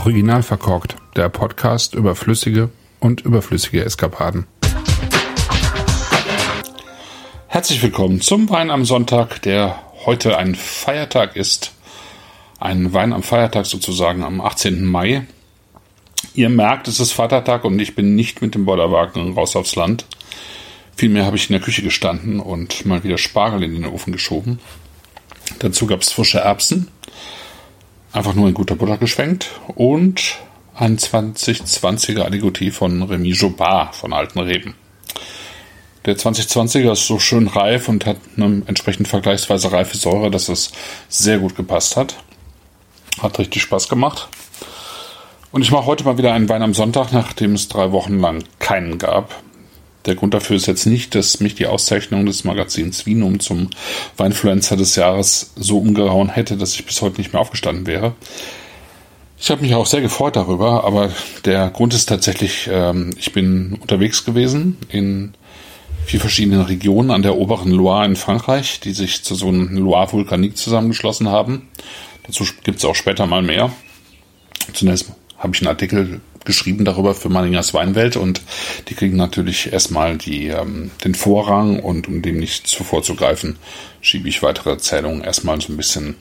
Original verkorkt, der Podcast über flüssige und überflüssige Eskapaden. Herzlich willkommen zum Wein am Sonntag, der heute ein Feiertag ist. Ein Wein am Feiertag sozusagen am 18. Mai. Ihr merkt, es ist Vatertag und ich bin nicht mit dem Bollerwagen raus aufs Land. Vielmehr habe ich in der Küche gestanden und mal wieder Spargel in den Ofen geschoben. Dazu gab es frische Erbsen, einfach nur in guter Butter geschwenkt und ein 2020er Aligoté von Remy Jobard von Alten Reben. Der 2020er ist so schön reif und hat eine entsprechend vergleichsweise reife Säure, dass es sehr gut gepasst hat. Hat richtig Spaß gemacht. Und ich mache heute mal wieder einen Wein am Sonntag, nachdem es drei Wochen lang keinen gab. Der Grund dafür ist jetzt nicht, dass mich die Auszeichnung des Magazins Vinum zum Weinfluencer des Jahres so umgehauen hätte, dass ich bis heute nicht mehr aufgestanden wäre. Ich habe mich auch sehr gefreut darüber, aber der Grund ist tatsächlich, ähm, ich bin unterwegs gewesen in vier verschiedenen Regionen an der oberen Loire in Frankreich, die sich zu so einem Loire-Vulkanik zusammengeschlossen haben. Dazu gibt es auch später mal mehr. Zunächst habe ich einen Artikel geschrieben darüber für Manningers Weinwelt und die kriegen natürlich erstmal die, ähm, den Vorrang und um dem nicht zuvor zu greifen, schiebe ich weitere Erzählungen erstmal so ein bisschen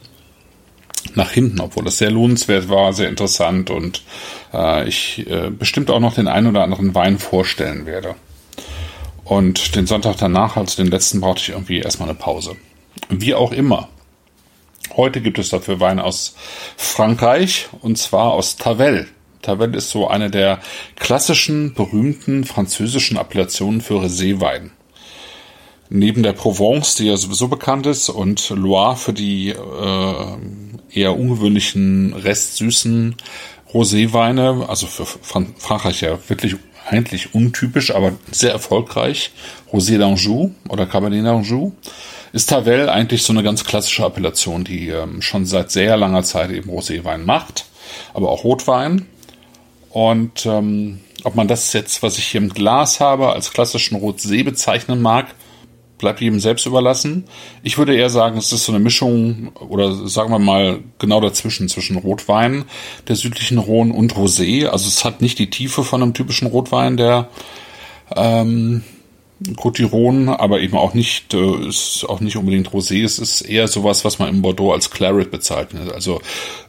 nach hinten, obwohl das sehr lohnenswert war, sehr interessant und äh, ich äh, bestimmt auch noch den einen oder anderen Wein vorstellen werde. Und den Sonntag danach, also den letzten, brauchte ich irgendwie erstmal eine Pause. Wie auch immer. Heute gibt es dafür Wein aus Frankreich und zwar aus Tavel. Tavel ist so eine der klassischen, berühmten französischen Appellationen für Roséwein. Neben der Provence, die ja sowieso bekannt ist, und Loire für die äh, eher ungewöhnlichen, restsüßen Roséweine, also für Frankreich ja wirklich eigentlich untypisch, aber sehr erfolgreich, Rosé d'Anjou oder Cabernet d'Anjou, ist Tavel eigentlich so eine ganz klassische Appellation, die ähm, schon seit sehr langer Zeit eben Roséwein macht, aber auch Rotwein. Und ähm, ob man das jetzt, was ich hier im Glas habe, als klassischen Rotsee bezeichnen mag, bleibt jedem selbst überlassen. Ich würde eher sagen, es ist so eine Mischung oder sagen wir mal genau dazwischen, zwischen Rotwein der südlichen Rhone und Rosé. Also es hat nicht die Tiefe von einem typischen Rotwein, der ähm, Cotiron, aber eben auch nicht, äh, ist auch nicht unbedingt Rosé. Es ist eher sowas, was man im Bordeaux als Claret bezeichnet. Also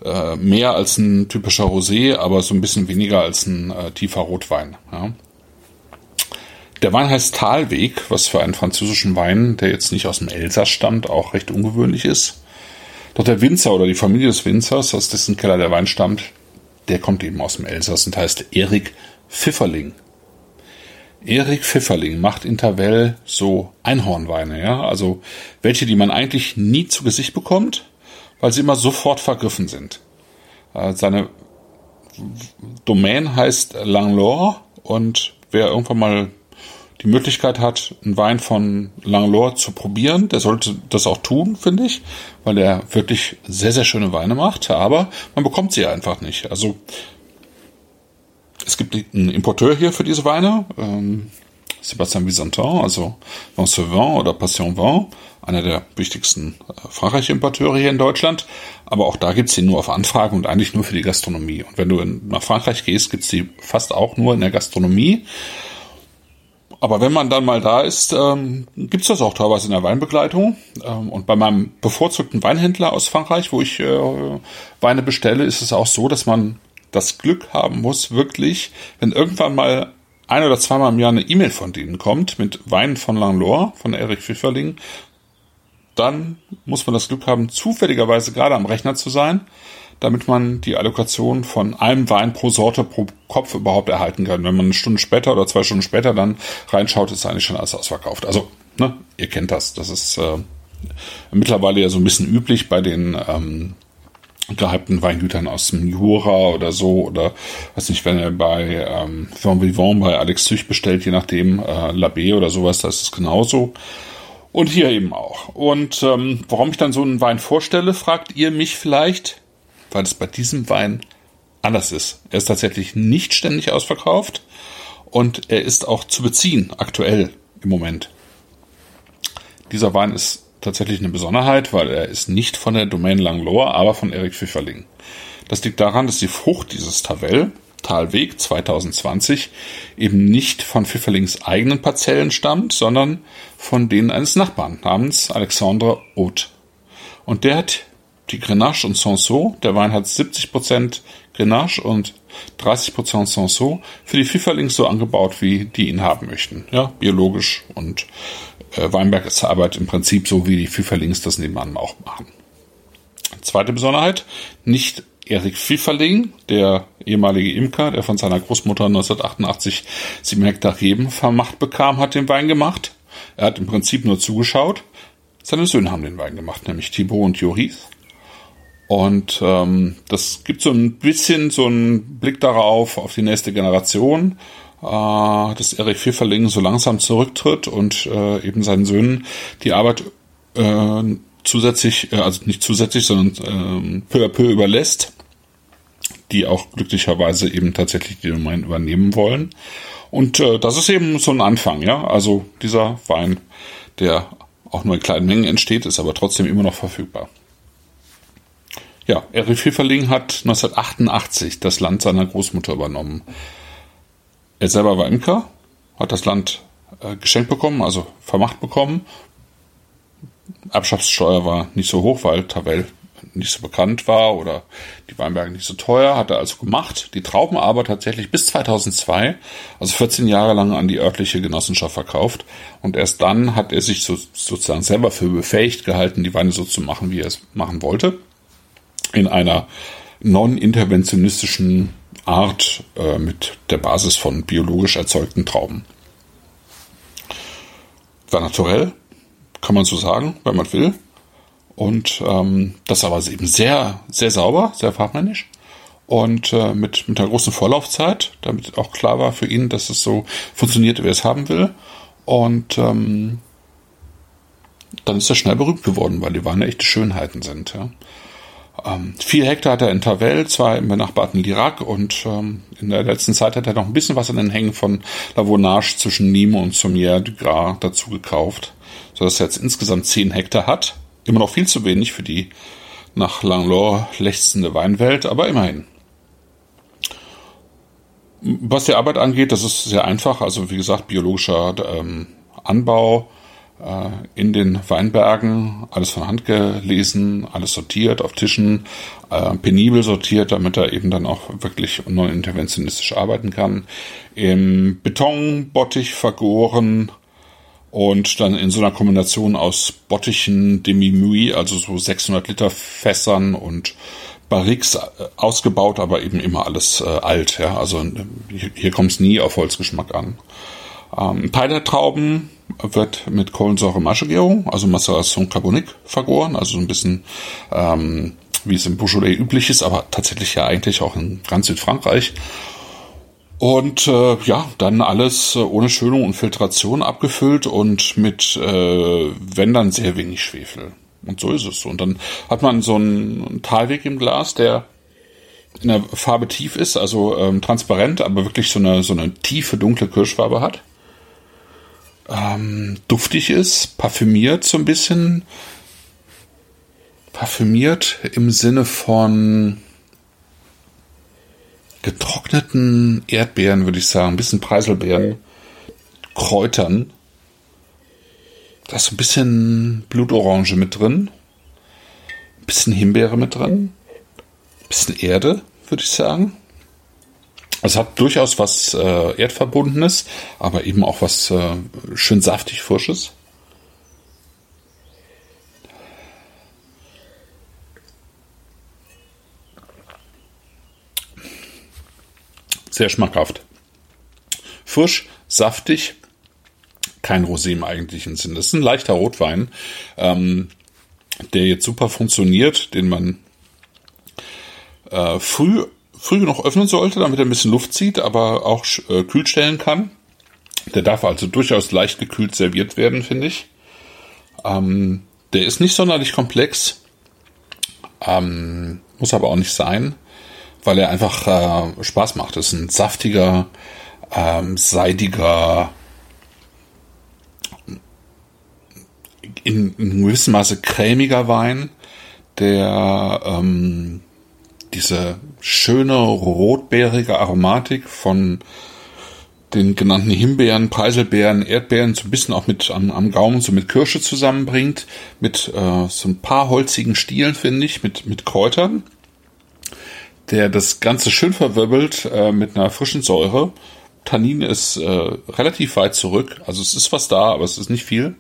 äh, mehr als ein typischer Rosé, aber so ein bisschen weniger als ein äh, tiefer Rotwein. Ja. Der Wein heißt Talweg, was für einen französischen Wein, der jetzt nicht aus dem Elsass stammt, auch recht ungewöhnlich ist. Doch der Winzer oder die Familie des Winzers, aus dessen Keller der Wein stammt, der kommt eben aus dem Elsass und heißt Erik Pfifferling. Erik Pfifferling macht in so Einhornweine, ja, also welche, die man eigentlich nie zu Gesicht bekommt, weil sie immer sofort vergriffen sind. Äh, seine Domain heißt Langlore und wer irgendwann mal die Möglichkeit hat, einen Wein von Langlore zu probieren, der sollte das auch tun, finde ich, weil er wirklich sehr, sehr schöne Weine macht, aber man bekommt sie einfach nicht. Also es gibt einen Importeur hier für diese Weine, ähm, Sébastien Visantin, also Vancevin oder Passion Vin, einer der wichtigsten äh, Frankreich-Importeure hier in Deutschland. Aber auch da gibt's die nur auf Anfrage und eigentlich nur für die Gastronomie. Und wenn du in, nach Frankreich gehst, gibt's die fast auch nur in der Gastronomie. Aber wenn man dann mal da ist, ähm, gibt's das auch teilweise in der Weinbegleitung. Ähm, und bei meinem bevorzugten Weinhändler aus Frankreich, wo ich äh, Weine bestelle, ist es auch so, dass man das Glück haben muss, wirklich, wenn irgendwann mal ein oder zweimal im Jahr eine E-Mail von denen kommt mit Wein von Langlore, von Erik Pfifferling, dann muss man das Glück haben, zufälligerweise gerade am Rechner zu sein, damit man die Allokation von einem Wein pro Sorte pro Kopf überhaupt erhalten kann. Wenn man eine Stunde später oder zwei Stunden später dann reinschaut, ist eigentlich schon alles ausverkauft. Also, ne, ihr kennt das. Das ist äh, mittlerweile ja so ein bisschen üblich bei den ähm, gehypten Weingütern aus dem Jura oder so oder weiß nicht, wenn er bei ähm, Vivant bei Alex Züch bestellt, je nachdem, äh, Labé oder sowas, da ist es genauso. Und hier eben auch. Und ähm, warum ich dann so einen Wein vorstelle, fragt ihr mich vielleicht, weil es bei diesem Wein anders ist. Er ist tatsächlich nicht ständig ausverkauft und er ist auch zu beziehen aktuell im Moment. Dieser Wein ist tatsächlich eine Besonderheit, weil er ist nicht von der Domain Langlore, aber von Erik Pfifferling. Das liegt daran, dass die Frucht dieses Tavel, Talweg 2020, eben nicht von Pfifferlings eigenen Parzellen stammt, sondern von denen eines Nachbarn namens Alexandre Haute. Und der hat die Grenache und Sanso, der Wein hat 70% Grenache und 30% Sanso, für die Pfifferlings so angebaut, wie die ihn haben möchten. Ja, biologisch und äh, Weinberg ist Arbeit im Prinzip so, wie die Pfifferlings das nebenan auch machen. Zweite Besonderheit, nicht Erik Pfifferling, der ehemalige Imker, der von seiner Großmutter 1988 sieben Hektar Reben vermacht bekam, hat den Wein gemacht. Er hat im Prinzip nur zugeschaut. Seine Söhne haben den Wein gemacht, nämlich Thibaut und Joris. Und ähm, das gibt so ein bisschen so einen Blick darauf, auf die nächste Generation, äh, dass Erik Pfifferling so langsam zurücktritt und äh, eben seinen Söhnen die Arbeit äh, zusätzlich, äh, also nicht zusätzlich, sondern äh, peu à peu überlässt, die auch glücklicherweise eben tatsächlich die Domain übernehmen wollen. Und äh, das ist eben so ein Anfang, ja. Also dieser Wein, der auch nur in kleinen Mengen entsteht, ist aber trotzdem immer noch verfügbar. Ja, Erich Pfifferling hat 1988 das Land seiner Großmutter übernommen. Er selber war Imker, hat das Land äh, geschenkt bekommen, also vermacht bekommen Erbschaftssteuer war nicht so hoch, weil Tavel nicht so bekannt war oder die Weinberge nicht so teuer, hat er also gemacht. Die Trauben aber tatsächlich bis 2002, also 14 Jahre lang an die örtliche Genossenschaft verkauft. Und erst dann hat er sich so, sozusagen selber für befähigt gehalten, die Weine so zu machen, wie er es machen wollte. In einer non-interventionistischen Art äh, mit der Basis von biologisch erzeugten Trauben. War naturell, kann man so sagen, wenn man will. Und ähm, das aber eben sehr, sehr sauber, sehr fachmännisch und äh, mit, mit einer großen Vorlaufzeit, damit auch klar war für ihn, dass es so funktioniert, wie er es haben will. Und ähm, dann ist er schnell berühmt geworden, weil die Weine echte Schönheiten sind. Ja. Ähm, vier Hektar hat er in Tavel, zwei im benachbarten Lirac und ähm, in der letzten Zeit hat er noch ein bisschen was an den Hängen von Lavonage zwischen Nîmes und Sommières du Gras dazu gekauft sodass er jetzt insgesamt 10 Hektar hat. Immer noch viel zu wenig für die nach Langlore lechzende Weinwelt, aber immerhin. Was die Arbeit angeht, das ist sehr einfach. Also wie gesagt, biologischer ähm, Anbau in den Weinbergen, alles von Hand gelesen, alles sortiert auf Tischen, äh, penibel sortiert, damit er eben dann auch wirklich non-interventionistisch arbeiten kann. Im Betonbottich vergoren, und dann in so einer Kombination aus Bottichen, Demi-Mui, also so 600 Liter Fässern und Barriques äh, ausgebaut, aber eben immer alles äh, alt. Ja? Also hier, hier kommt es nie auf Holzgeschmack an. Ähm, Trauben wird mit Kohlensäure-Maschegärung, also Maceration Carbonique, vergoren, also so ein bisschen ähm, wie es im Beaujolais üblich ist, aber tatsächlich ja eigentlich auch in ganz Südfrankreich. Und äh, ja, dann alles äh, ohne Schönung und Filtration abgefüllt und mit, äh, wenn dann, sehr wenig Schwefel. Und so ist es. Und dann hat man so einen Talweg im Glas, der in der Farbe tief ist, also ähm, transparent, aber wirklich so eine, so eine tiefe, dunkle Kirschfarbe hat. Ähm, duftig ist, parfümiert so ein bisschen. Parfümiert im Sinne von getrockneten Erdbeeren, würde ich sagen, ein bisschen Preiselbeeren, Kräutern. Da ist ein bisschen Blutorange mit drin, ein bisschen Himbeere mit drin, ein bisschen Erde, würde ich sagen. Es hat durchaus was äh, Erdverbundenes, aber eben auch was äh, schön saftig Frisches. Sehr schmackhaft. Frisch, saftig, kein Rosé im eigentlichen Sinn. Das ist ein leichter Rotwein, ähm, der jetzt super funktioniert, den man äh, früh, früh noch öffnen sollte, damit er ein bisschen Luft zieht, aber auch äh, kühl stellen kann. Der darf also durchaus leicht gekühlt serviert werden, finde ich. Ähm, der ist nicht sonderlich komplex, ähm, muss aber auch nicht sein weil er einfach äh, Spaß macht. Es ist ein saftiger, ähm, seidiger, in, in gewissem Maße cremiger Wein, der ähm, diese schöne rotbeerige Aromatik von den genannten Himbeeren, Preiselbeeren, Erdbeeren so ein bisschen auch mit am, am Gaumen so mit Kirsche zusammenbringt, mit äh, so ein paar holzigen Stielen, finde ich, mit, mit Kräutern, der das Ganze schön verwirbelt äh, mit einer frischen Säure. Tannin ist äh, relativ weit zurück, also es ist was da, aber es ist nicht viel.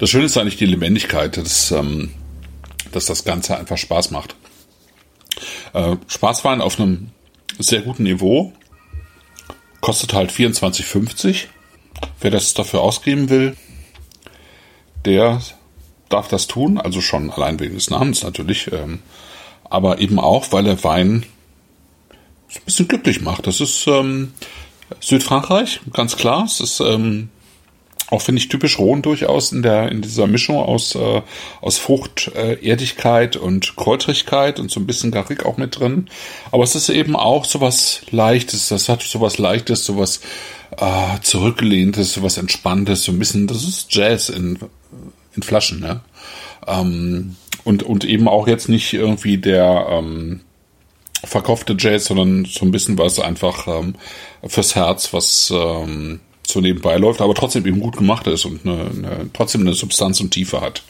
Das Schöne ist eigentlich die Lebendigkeit, dass, ähm, dass das Ganze einfach Spaß macht. Äh, Spaßwein auf einem sehr guten Niveau. Kostet halt 24,50. Wer das dafür ausgeben will, der darf das tun. Also schon allein wegen des Namens natürlich. Ähm, aber eben auch, weil der Wein ein bisschen glücklich macht. Das ist ähm, Südfrankreich, ganz klar. Es ist ähm, auch finde ich typisch Rhone durchaus in der in dieser Mischung aus äh, aus Frucht, äh, Erdigkeit und Kräutrigkeit und so ein bisschen Garrick auch mit drin. Aber es ist eben auch sowas Leichtes. Das hat sowas Leichtes, sowas äh, zurückgelehntes, sowas Entspanntes, so ein bisschen. Das ist Jazz in in Flaschen, ne? Ähm, und und eben auch jetzt nicht irgendwie der ähm, verkaufte Jazz, sondern so ein bisschen was einfach ähm, fürs Herz, was ähm, so nebenbei läuft, aber trotzdem eben gut gemacht ist und eine, eine, trotzdem eine Substanz und Tiefe hat.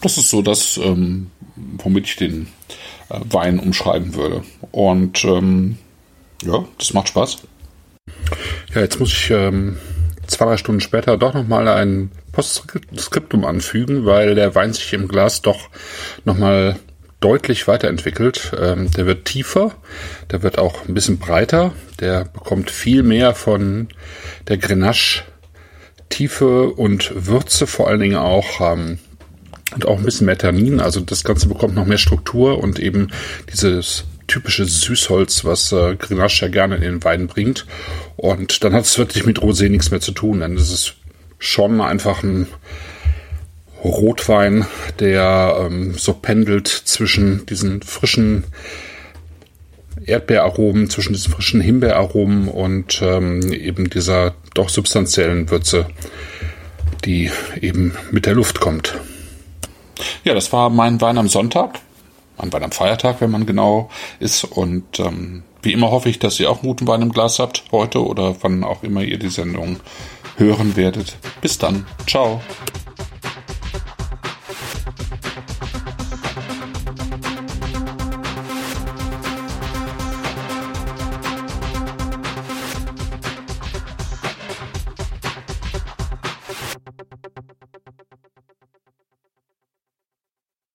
Das ist so das, ähm, womit ich den äh, Wein umschreiben würde. Und ähm, ja, das macht Spaß. Ja, jetzt muss ich ähm, zwei, drei Stunden später doch nochmal ein Postskriptum anfügen, weil der Wein sich im Glas doch nochmal deutlich weiterentwickelt. Ähm, der wird tiefer, der wird auch ein bisschen breiter, der bekommt viel mehr von der Grenache Tiefe und Würze vor allen Dingen auch ähm, und auch ein bisschen mehr Tannin. Also das Ganze bekommt noch mehr Struktur und eben dieses typische Süßholz, was äh, Grenache ja gerne in den Wein bringt. Und dann hat es wirklich mit Rosé nichts mehr zu tun, denn es ist schon einfach ein Rotwein, der ähm, so pendelt zwischen diesen frischen Erdbeeraromen, zwischen diesen frischen Himbeeraromen und ähm, eben dieser doch substanziellen Würze, die eben mit der Luft kommt. Ja, das war mein Wein am Sonntag. Mein Wein am Feiertag, wenn man genau ist. Und ähm, wie immer hoffe ich, dass ihr auch guten Wein im Glas habt heute oder wann auch immer ihr die Sendung hören werdet. Bis dann. Ciao.